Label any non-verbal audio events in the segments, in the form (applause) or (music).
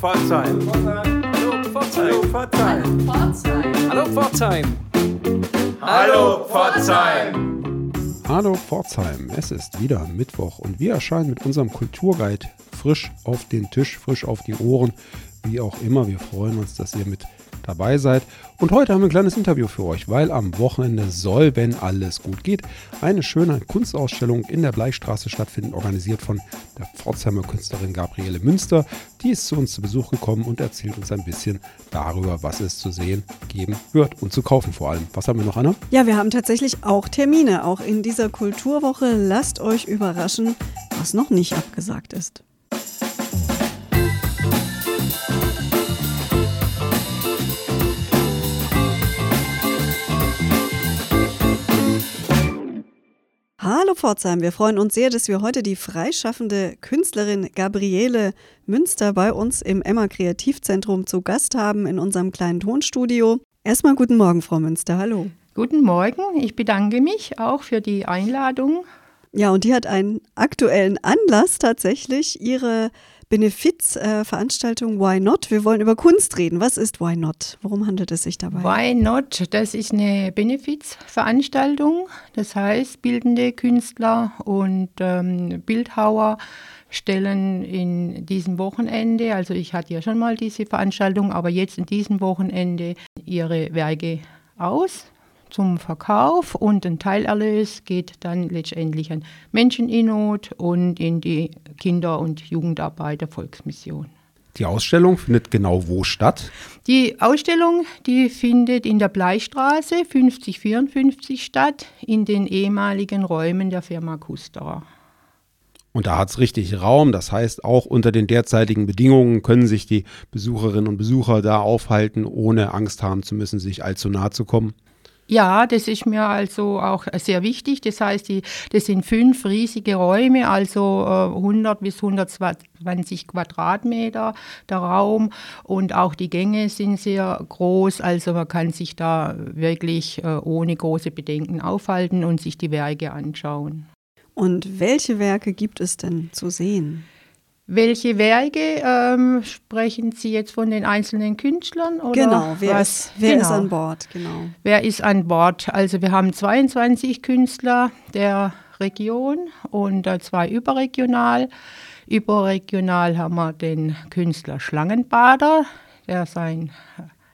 Pforzheim. Hallo Pforzheim. Hallo Pforzheim. Hallo Pforzheim. Hallo Pforzheim, es ist wieder Mittwoch und wir erscheinen mit unserem Kulturguide frisch auf den Tisch, frisch auf die Ohren, wie auch immer. Wir freuen uns, dass ihr mit dabei seid. Und heute haben wir ein kleines Interview für euch, weil am Wochenende soll, wenn alles gut geht, eine schöne Kunstausstellung in der Bleichstraße stattfinden, organisiert von der Pforzheimer Künstlerin Gabriele Münster. Die ist zu uns zu Besuch gekommen und erzählt uns ein bisschen darüber, was es zu sehen geben wird und zu kaufen vor allem. Was haben wir noch, Anna? Ja, wir haben tatsächlich auch Termine, auch in dieser Kulturwoche. Lasst euch überraschen, was noch nicht abgesagt ist. Hallo Pforzheim, wir freuen uns sehr, dass wir heute die freischaffende Künstlerin Gabriele Münster bei uns im Emma Kreativzentrum zu Gast haben in unserem kleinen Tonstudio. Erstmal guten Morgen, Frau Münster, hallo. Guten Morgen, ich bedanke mich auch für die Einladung. Ja, und die hat einen aktuellen Anlass tatsächlich, ihre Benefizveranstaltung Why Not. Wir wollen über Kunst reden. Was ist Why Not? Worum handelt es sich dabei? Why Not? Das ist eine Benefizveranstaltung. Das heißt, bildende Künstler und ähm, Bildhauer stellen in diesem Wochenende, also ich hatte ja schon mal diese Veranstaltung, aber jetzt in diesem Wochenende ihre Werke aus zum Verkauf und ein Teilerlös geht dann letztendlich an Menschen in Not und in die Kinder- und Jugendarbeit der Volksmission. Die Ausstellung findet genau wo statt? Die Ausstellung, die findet in der Bleistraße 5054 statt, in den ehemaligen Räumen der Firma Kusterer. Und da hat es richtig Raum. Das heißt, auch unter den derzeitigen Bedingungen können sich die Besucherinnen und Besucher da aufhalten, ohne Angst haben zu müssen, sich allzu nahe zu kommen. Ja, das ist mir also auch sehr wichtig. Das heißt, die, das sind fünf riesige Räume, also äh, 100 bis 120 Quadratmeter der Raum und auch die Gänge sind sehr groß. Also man kann sich da wirklich äh, ohne große Bedenken aufhalten und sich die Werke anschauen. Und welche Werke gibt es denn zu sehen? Welche Werke ähm, sprechen Sie jetzt von den einzelnen Künstlern? Oder genau, wer, was? Ist, wer genau. ist an Bord? Genau. Wer ist an Bord? Also wir haben 22 Künstler der Region und äh, zwei überregional. Überregional haben wir den Künstler Schlangenbader, der sein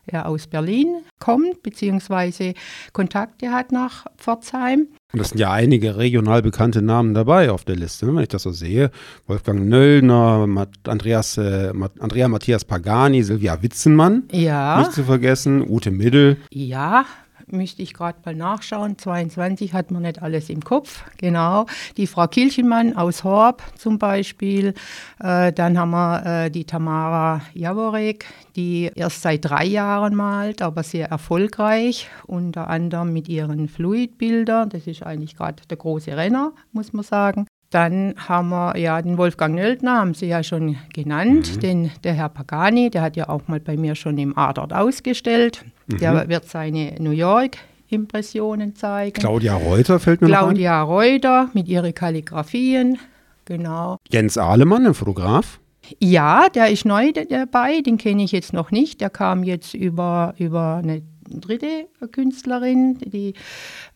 er aus Berlin kommt, beziehungsweise Kontakte hat nach Pforzheim. Und das sind ja einige regional bekannte Namen dabei auf der Liste, ne, wenn ich das so sehe. Wolfgang Nöllner, Andreas, äh, Andrea Matthias Pagani, Silvia Witzenmann. Ja. Nicht zu vergessen, Ute Middel. Ja, müsste ich gerade mal nachschauen. 22 hat man nicht alles im Kopf, genau. Die Frau Kilchenmann aus Horb zum Beispiel. Äh, dann haben wir äh, die Tamara Jaworek, die erst seit drei Jahren malt, aber sehr erfolgreich, unter anderem mit ihren Fluidbildern. Das ist eigentlich gerade der große Renner, muss man sagen. Dann haben wir ja den Wolfgang Nöldner, haben Sie ja schon genannt, mhm. den, der Herr Pagani, der hat ja auch mal bei mir schon im Adort ausgestellt. Mhm. Der wird seine New York Impressionen zeigen. Claudia Reuter fällt mir Claudia noch ein. Reuter mit ihren Kalligraphien, genau. Jens Ahlemann, ein Fotograf. Ja, der ist neu dabei, den kenne ich jetzt noch nicht. Der kam jetzt über, über eine dritte Künstlerin, die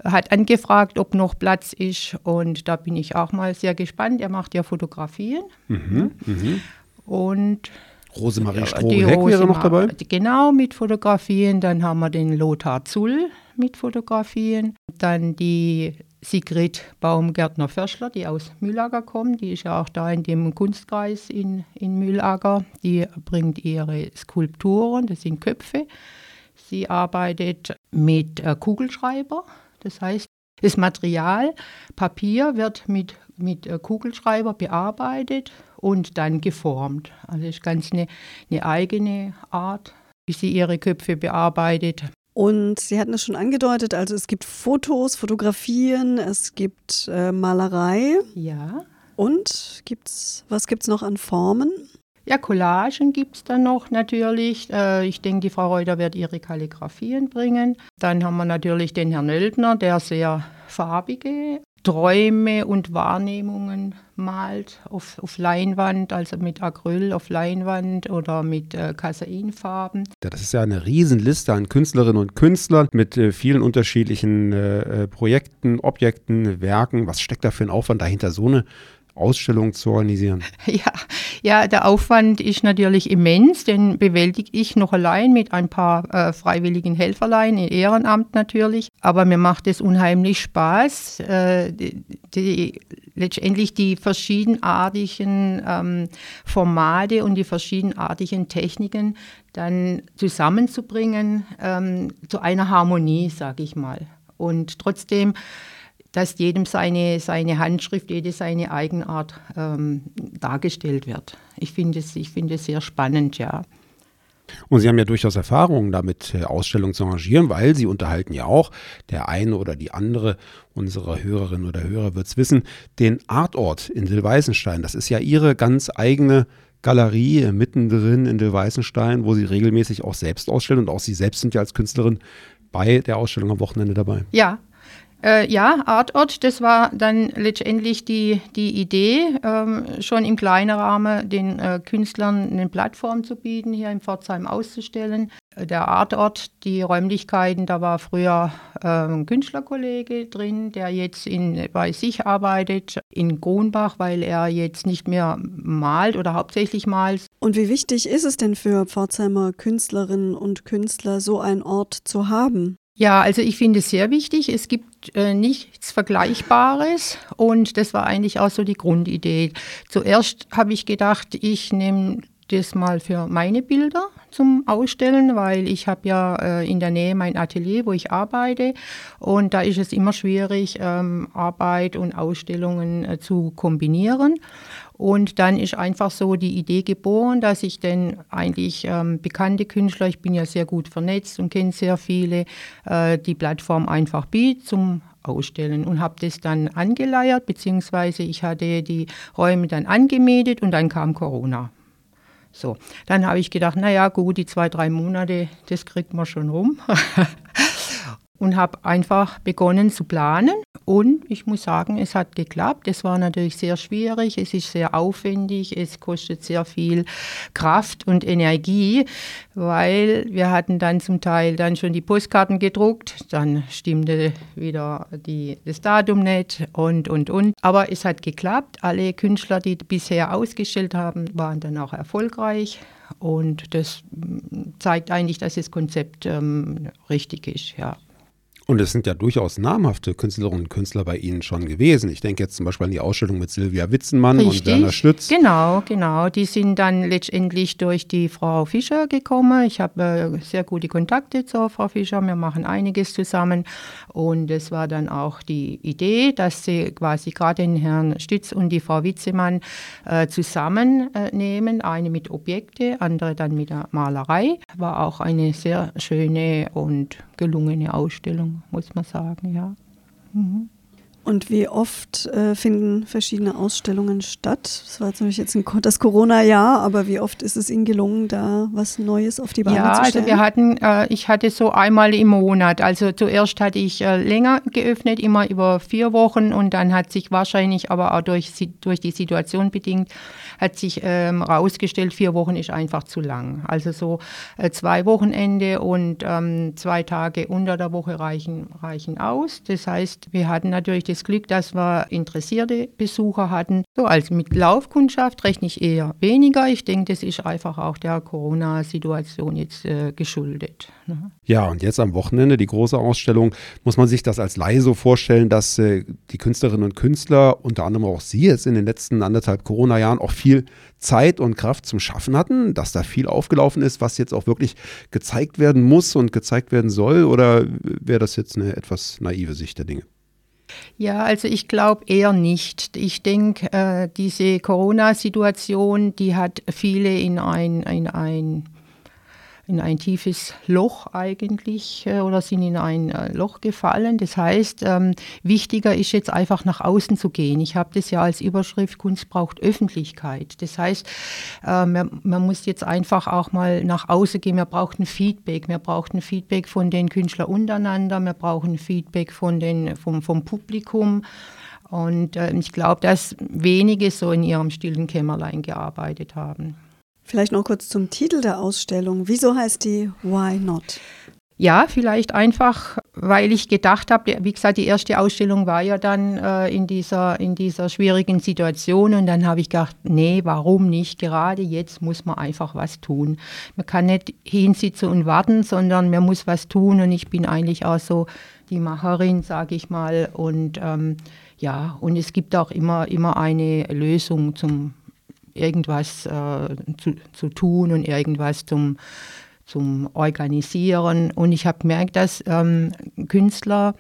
hat angefragt, ob noch Platz ist. Und da bin ich auch mal sehr gespannt. Er macht ja Fotografien. Mhm, mhm. Und Rosemarie Strohheck wäre noch dabei? Genau, mit Fotografien. Dann haben wir den Lothar Zull mit Fotografien. Dann die Sigrid Baumgärtner-Förschler, die aus Mühlager kommt. Die ist ja auch da in dem Kunstkreis in, in Mühlager. Die bringt ihre Skulpturen, das sind Köpfe. Sie arbeitet mit äh, Kugelschreiber. Das heißt, das Material, Papier wird mit, mit äh, Kugelschreiber bearbeitet und dann geformt. Also ist ganz eine, eine eigene Art, wie sie ihre Köpfe bearbeitet. Und Sie hatten es schon angedeutet, also es gibt Fotos, Fotografien, es gibt äh, Malerei. Ja. Und gibt's, was gibt es noch an Formen? Ja, Collagen gibt es dann noch natürlich. Äh, ich denke, die Frau Reuter wird ihre Kalligraphien bringen. Dann haben wir natürlich den Herrn Nöldner, der sehr farbige Träume und Wahrnehmungen malt auf, auf Leinwand, also mit Acryl auf Leinwand oder mit äh, Casainfarben. Ja, das ist ja eine Riesenliste an Künstlerinnen und Künstlern mit äh, vielen unterschiedlichen äh, äh Projekten, Objekten, Werken. Was steckt da für ein Aufwand dahinter, so eine Ausstellung zu organisieren? (laughs) Ja, ja, der Aufwand ist natürlich immens, den bewältige ich noch allein mit ein paar äh, freiwilligen Helferlein, im Ehrenamt natürlich. Aber mir macht es unheimlich Spaß, äh, die, die, letztendlich die verschiedenartigen ähm, Formate und die verschiedenartigen Techniken dann zusammenzubringen ähm, zu einer Harmonie, sage ich mal. Und trotzdem dass jedem seine, seine Handschrift, jede seine Eigenart ähm, dargestellt wird. Ich finde es, ich finde es sehr spannend, ja. Und Sie haben ja durchaus Erfahrungen damit, äh, Ausstellungen zu arrangieren, weil Sie unterhalten ja auch, der eine oder die andere unserer Hörerinnen oder Hörer wird es wissen, den Artort in Dillweißenstein. Das ist ja Ihre ganz eigene Galerie äh, mittendrin in Dillweißenstein, wo Sie regelmäßig auch selbst ausstellen und auch Sie selbst sind ja als Künstlerin bei der Ausstellung am Wochenende dabei. Ja, äh, ja, Artort, das war dann letztendlich die, die Idee, ähm, schon im kleinen Rahmen den äh, Künstlern eine Plattform zu bieten, hier in Pforzheim auszustellen. Äh, der Artort, die Räumlichkeiten, da war früher äh, ein Künstlerkollege drin, der jetzt in, bei sich arbeitet, in Kronbach, weil er jetzt nicht mehr malt oder hauptsächlich malt. Und wie wichtig ist es denn für Pforzheimer Künstlerinnen und Künstler, so einen Ort zu haben? Ja, also ich finde es sehr wichtig. Es gibt äh, nichts Vergleichbares und das war eigentlich auch so die Grundidee. Zuerst habe ich gedacht, ich nehme das mal für meine Bilder zum Ausstellen, weil ich habe ja äh, in der Nähe mein Atelier, wo ich arbeite und da ist es immer schwierig, ähm, Arbeit und Ausstellungen äh, zu kombinieren. Und dann ist einfach so die Idee geboren, dass ich denn eigentlich ähm, bekannte Künstler, ich bin ja sehr gut vernetzt und kenne sehr viele, äh, die Plattform einfach bietet zum Ausstellen und habe das dann angeleiert, beziehungsweise ich hatte die Räume dann angemietet und dann kam Corona. So, dann habe ich gedacht, naja, gut, die zwei, drei Monate, das kriegt man schon rum. (laughs) und habe einfach begonnen zu planen. Und ich muss sagen, es hat geklappt. Es war natürlich sehr schwierig, es ist sehr aufwendig, es kostet sehr viel Kraft und Energie, weil wir hatten dann zum Teil dann schon die Postkarten gedruckt, dann stimmte wieder die, das Datum nicht und, und, und. Aber es hat geklappt. Alle Künstler, die bisher ausgestellt haben, waren dann auch erfolgreich. Und das zeigt eigentlich, dass das Konzept ähm, richtig ist, ja. Und es sind ja durchaus namhafte Künstlerinnen und Künstler bei Ihnen schon gewesen. Ich denke jetzt zum Beispiel an die Ausstellung mit Silvia Witzenmann Richtig. und Werner Stütz. Genau, genau. Die sind dann letztendlich durch die Frau Fischer gekommen. Ich habe äh, sehr gute Kontakte zur Frau Fischer. Wir machen einiges zusammen. Und es war dann auch die Idee, dass sie quasi gerade den Herrn Stütz und die Frau Witzemann äh, zusammennehmen. Äh, eine mit Objekte, andere dann mit der Malerei. War auch eine sehr schöne und gelungene Ausstellung, muss man sagen, ja. Mhm. Und wie oft äh, finden verschiedene Ausstellungen statt? Das war natürlich jetzt ein, das Corona-Jahr, aber wie oft ist es Ihnen gelungen, da was Neues auf die Beine ja, zu stellen? Ja, also wir hatten, äh, ich hatte so einmal im Monat. Also zuerst hatte ich äh, länger geöffnet, immer über vier Wochen und dann hat sich wahrscheinlich, aber auch durch, durch die Situation bedingt, hat sich ähm, rausgestellt, vier Wochen ist einfach zu lang. Also so äh, zwei Wochenende und ähm, zwei Tage unter der Woche reichen, reichen aus. Das heißt, wir hatten natürlich das Glück, dass wir interessierte Besucher hatten. So als mit Laufkundschaft rechne ich eher weniger. Ich denke, das ist einfach auch der Corona-Situation jetzt äh, geschuldet. Ne? Ja, und jetzt am Wochenende die große Ausstellung. Muss man sich das als Laie so vorstellen, dass äh, die Künstlerinnen und Künstler, unter anderem auch Sie jetzt in den letzten anderthalb Corona-Jahren auch viel Zeit und Kraft zum Schaffen hatten, dass da viel aufgelaufen ist, was jetzt auch wirklich gezeigt werden muss und gezeigt werden soll? Oder wäre das jetzt eine etwas naive Sicht der Dinge? Ja, also ich glaube eher nicht. Ich denke, äh, diese Corona-Situation, die hat viele in ein, in ein in ein tiefes Loch eigentlich äh, oder sind in ein äh, Loch gefallen. Das heißt, ähm, wichtiger ist jetzt einfach nach außen zu gehen. Ich habe das ja als Überschrift, Kunst braucht Öffentlichkeit. Das heißt, äh, man, man, muss jetzt einfach auch mal nach außen gehen. Wir brauchen Feedback. Wir brauchen Feedback von den Künstlern untereinander. Wir brauchen Feedback von den, vom, vom Publikum. Und ich glaube, dass wenige so in ihrem stillen Kämmerlein gearbeitet haben. Vielleicht noch kurz zum Titel der Ausstellung. Wieso heißt die Why Not? Ja, vielleicht einfach, weil ich gedacht habe, wie gesagt, die erste Ausstellung war ja dann äh, in, dieser, in dieser schwierigen Situation und dann habe ich gedacht, nee, warum nicht? Gerade jetzt muss man einfach was tun. Man kann nicht hinsitzen und warten, sondern man muss was tun und ich bin eigentlich auch so die Macherin, sage ich mal. Und ähm, ja, und es gibt auch immer, immer eine Lösung zum irgendwas äh, zu, zu tun und irgendwas zum zum Organisieren. Und ich habe gemerkt, dass ähm, Künstler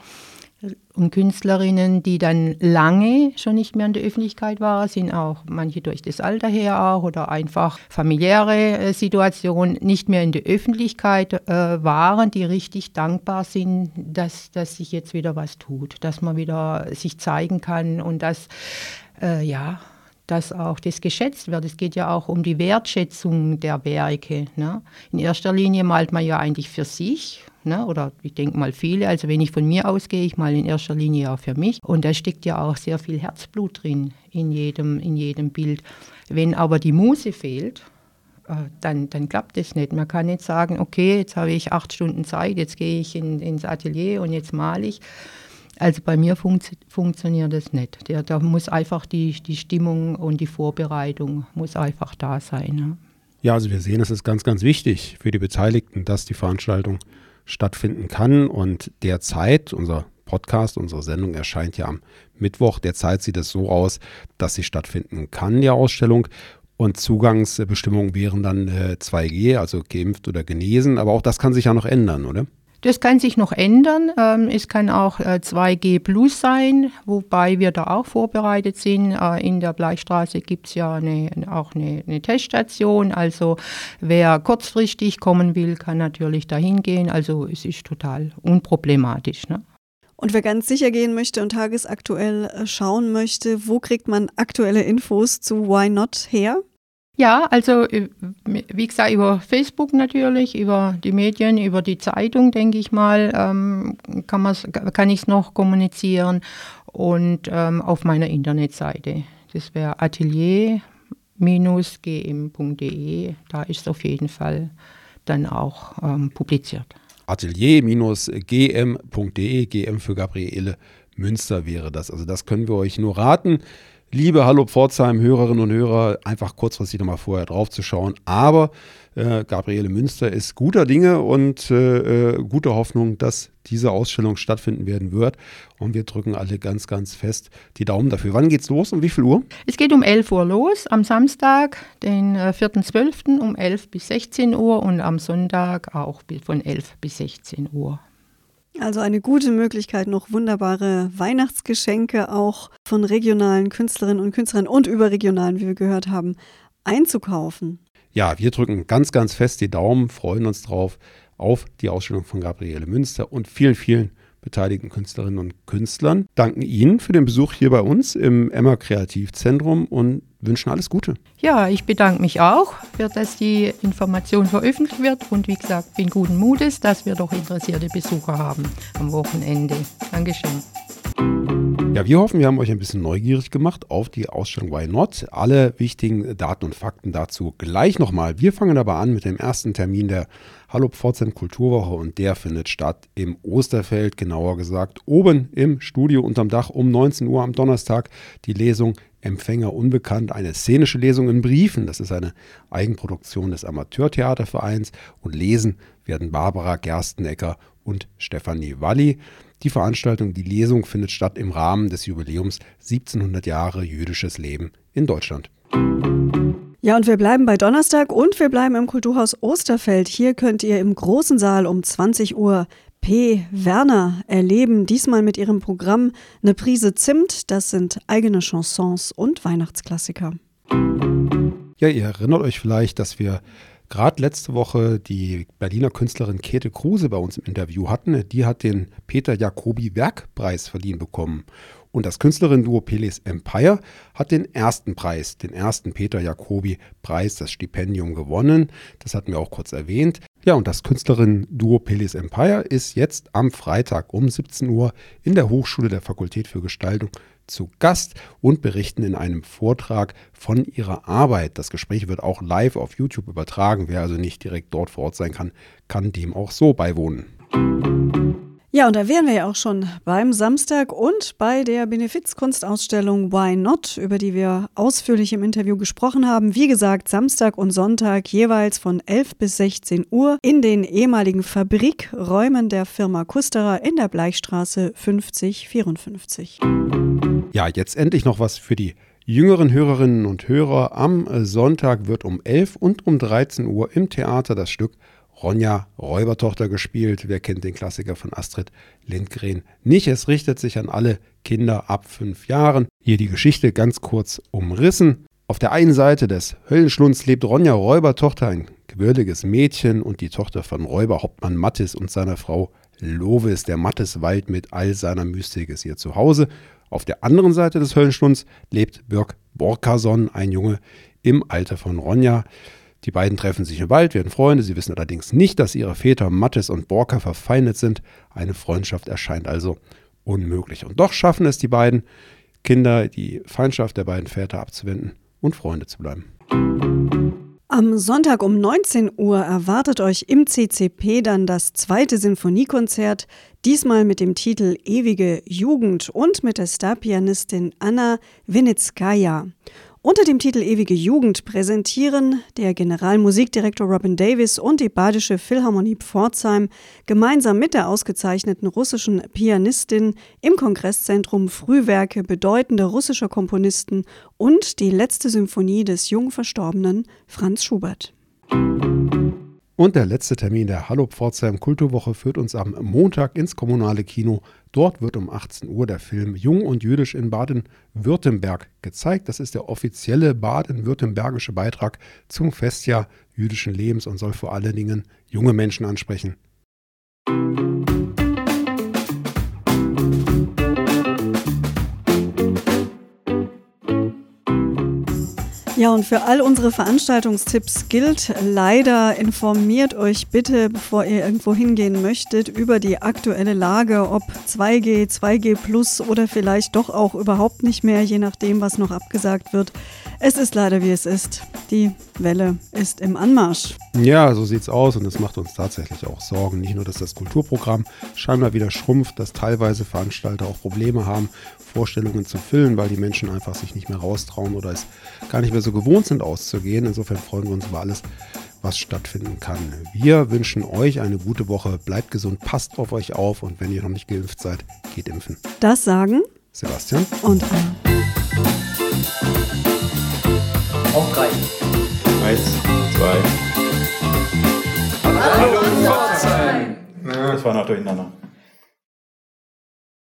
und Künstlerinnen, die dann lange schon nicht mehr in der Öffentlichkeit waren, sind auch manche durch das Alter her auch oder einfach familiäre äh, Situationen nicht mehr in der Öffentlichkeit äh, waren, die richtig dankbar sind, dass, dass sich jetzt wieder was tut, dass man wieder sich zeigen kann und dass, äh, ja, dass auch das geschätzt wird. Es geht ja auch um die Wertschätzung der Werke. Ne? In erster Linie malt man ja eigentlich für sich. Ne? Oder ich denke mal viele, also wenn ich von mir ausgehe, ich mal in erster Linie auch für mich. Und da steckt ja auch sehr viel Herzblut drin in jedem, in jedem Bild. Wenn aber die Muse fehlt, äh, dann, dann klappt das nicht. Man kann nicht sagen, okay, jetzt habe ich acht Stunden Zeit, jetzt gehe ich in, ins Atelier und jetzt male ich. Also bei mir funkt, funktioniert das nicht. Der, da muss einfach die, die Stimmung und die Vorbereitung muss einfach da sein. Ja. ja, also wir sehen, es ist ganz, ganz wichtig für die Beteiligten, dass die Veranstaltung stattfinden kann. Und derzeit, unser Podcast, unsere Sendung erscheint ja am Mittwoch. Derzeit sieht es so aus, dass sie stattfinden kann, die Ausstellung. Und Zugangsbestimmungen wären dann äh, 2G, also geimpft oder genesen. Aber auch das kann sich ja noch ändern, oder? Das kann sich noch ändern. Ähm, es kann auch äh, 2G Plus sein, wobei wir da auch vorbereitet sind. Äh, in der Bleichstraße gibt es ja eine, auch eine, eine, Teststation. Also wer kurzfristig kommen will, kann natürlich dahin gehen. Also es ist total unproblematisch. Ne? Und wer ganz sicher gehen möchte und tagesaktuell äh, schauen möchte, wo kriegt man aktuelle Infos zu Why Not her? Ja, also äh, wie gesagt, über Facebook natürlich, über die Medien, über die Zeitung, denke ich mal, ähm, kann, kann ich es noch kommunizieren und ähm, auf meiner Internetseite. Das wäre atelier-gm.de, da ist es auf jeden Fall dann auch ähm, publiziert. Atelier-gm.de, GM für Gabriele Münster wäre das. Also das können wir euch nur raten liebe Hallo Pforzheim Hörerinnen und Hörer, einfach kurzfristig nochmal vorher drauf zu schauen. Aber äh, Gabriele Münster ist guter Dinge und äh, äh, guter Hoffnung, dass diese Ausstellung stattfinden werden wird. Und wir drücken alle ganz, ganz fest die Daumen dafür. Wann geht's los? Um wie viel Uhr? Es geht um 11 Uhr los, am Samstag, den äh, 4.12. um 11 bis 16 Uhr und am Sonntag auch von 11 bis 16 Uhr. Also eine gute Möglichkeit, noch wunderbare Weihnachtsgeschenke auch von regionalen Künstlerinnen und Künstlern und überregionalen, wie wir gehört haben, einzukaufen. Ja, wir drücken ganz, ganz fest die Daumen, freuen uns drauf auf die Ausstellung von Gabriele Münster und vielen, vielen beteiligten Künstlerinnen und Künstlern. Danken Ihnen für den Besuch hier bei uns im Emma Kreativzentrum und wünschen alles Gute. Ja, ich bedanke mich auch, dass die Information veröffentlicht wird und wie gesagt, bin guten Mutes, dass wir doch interessierte Besucher haben am Wochenende. Dankeschön. Ja, wir hoffen, wir haben euch ein bisschen neugierig gemacht auf die Ausstellung Why Not. Alle wichtigen Daten und Fakten dazu gleich nochmal. Wir fangen aber an mit dem ersten Termin der Hallo Pforzheim Kulturwoche und der findet statt im Osterfeld, genauer gesagt oben im Studio unterm Dach um 19 Uhr am Donnerstag. Die Lesung Empfänger unbekannt, eine szenische Lesung in Briefen. Das ist eine Eigenproduktion des Amateurtheatervereins und lesen werden Barbara Gerstenecker und Stefanie Walli. Die Veranstaltung, die Lesung findet statt im Rahmen des Jubiläums 1700 Jahre jüdisches Leben in Deutschland. Ja, und wir bleiben bei Donnerstag und wir bleiben im Kulturhaus Osterfeld. Hier könnt ihr im großen Saal um 20 Uhr P. Werner erleben, diesmal mit ihrem Programm Eine Prise Zimt. Das sind eigene Chansons und Weihnachtsklassiker. Ja, ihr erinnert euch vielleicht, dass wir gerade letzte Woche die Berliner Künstlerin Käthe Kruse bei uns im Interview hatten. Die hat den Peter Jacobi Werkpreis verliehen bekommen. Und das Künstlerinnen-Duo Peles Empire hat den ersten Preis, den ersten Peter Jacobi Preis, das Stipendium gewonnen. Das hatten wir auch kurz erwähnt. Ja, und das Künstlerinnen-Duo Pelis Empire ist jetzt am Freitag um 17 Uhr in der Hochschule der Fakultät für Gestaltung zu Gast und berichten in einem Vortrag von ihrer Arbeit. Das Gespräch wird auch live auf YouTube übertragen. Wer also nicht direkt dort vor Ort sein kann, kann dem auch so beiwohnen. Ja, und da wären wir ja auch schon beim Samstag und bei der Benefizkunstausstellung Why Not, über die wir ausführlich im Interview gesprochen haben. Wie gesagt, Samstag und Sonntag jeweils von 11 bis 16 Uhr in den ehemaligen Fabrikräumen der Firma Kusterer in der Bleichstraße 5054. Ja, jetzt endlich noch was für die jüngeren Hörerinnen und Hörer. Am Sonntag wird um 11 und um 13 Uhr im Theater das Stück Ronja Räubertochter gespielt. Wer kennt den Klassiker von Astrid Lindgren nicht? Es richtet sich an alle Kinder ab fünf Jahren. Hier die Geschichte ganz kurz umrissen. Auf der einen Seite des Höllenschlunds lebt Ronja Räubertochter, ein gewürdiges Mädchen und die Tochter von Räuberhauptmann Mattis und seiner Frau Lovis. Der Mattiswald mit all seiner Mystik ist ihr Zuhause. Auf der anderen Seite des Höllenschlunds lebt Birk Borkason, ein Junge im Alter von Ronja. Die beiden treffen sich im Wald, werden Freunde. Sie wissen allerdings nicht, dass ihre Väter Mattes und Borka verfeindet sind. Eine Freundschaft erscheint also unmöglich. Und doch schaffen es die beiden Kinder, die Feindschaft der beiden Väter abzuwenden und Freunde zu bleiben. Am Sonntag um 19 Uhr erwartet euch im CCP dann das zweite Sinfoniekonzert, diesmal mit dem Titel Ewige Jugend und mit der Starpianistin Anna Winitskaya. Unter dem Titel Ewige Jugend präsentieren der Generalmusikdirektor Robin Davis und die Badische Philharmonie Pforzheim gemeinsam mit der ausgezeichneten russischen Pianistin im Kongresszentrum Frühwerke bedeutender russischer Komponisten und die letzte Symphonie des jung verstorbenen Franz Schubert. Und der letzte Termin der Hallo Pforzheim Kulturwoche führt uns am Montag ins kommunale Kino. Dort wird um 18 Uhr der Film Jung und Jüdisch in Baden-Württemberg gezeigt. Das ist der offizielle baden-württembergische Beitrag zum Festjahr jüdischen Lebens und soll vor allen Dingen junge Menschen ansprechen. Ja, und für all unsere Veranstaltungstipps gilt leider, informiert euch bitte, bevor ihr irgendwo hingehen möchtet, über die aktuelle Lage, ob 2G, 2G Plus oder vielleicht doch auch überhaupt nicht mehr, je nachdem, was noch abgesagt wird. Es ist leider, wie es ist. Die Welle ist im Anmarsch. Ja, so sieht's aus und es macht uns tatsächlich auch Sorgen. Nicht nur, dass das Kulturprogramm scheinbar wieder schrumpft, dass teilweise Veranstalter auch Probleme haben, Vorstellungen zu füllen, weil die Menschen einfach sich nicht mehr raustrauen oder es gar nicht mehr so gewohnt sind auszugehen. Insofern freuen wir uns über alles, was stattfinden kann. Wir wünschen euch eine gute Woche, bleibt gesund, passt auf euch auf und wenn ihr noch nicht geimpft seid, geht impfen. Das sagen Sebastian und Anna. Auf drei. Eins, zwei. Hallo, Pforzheim! Das war noch durcheinander.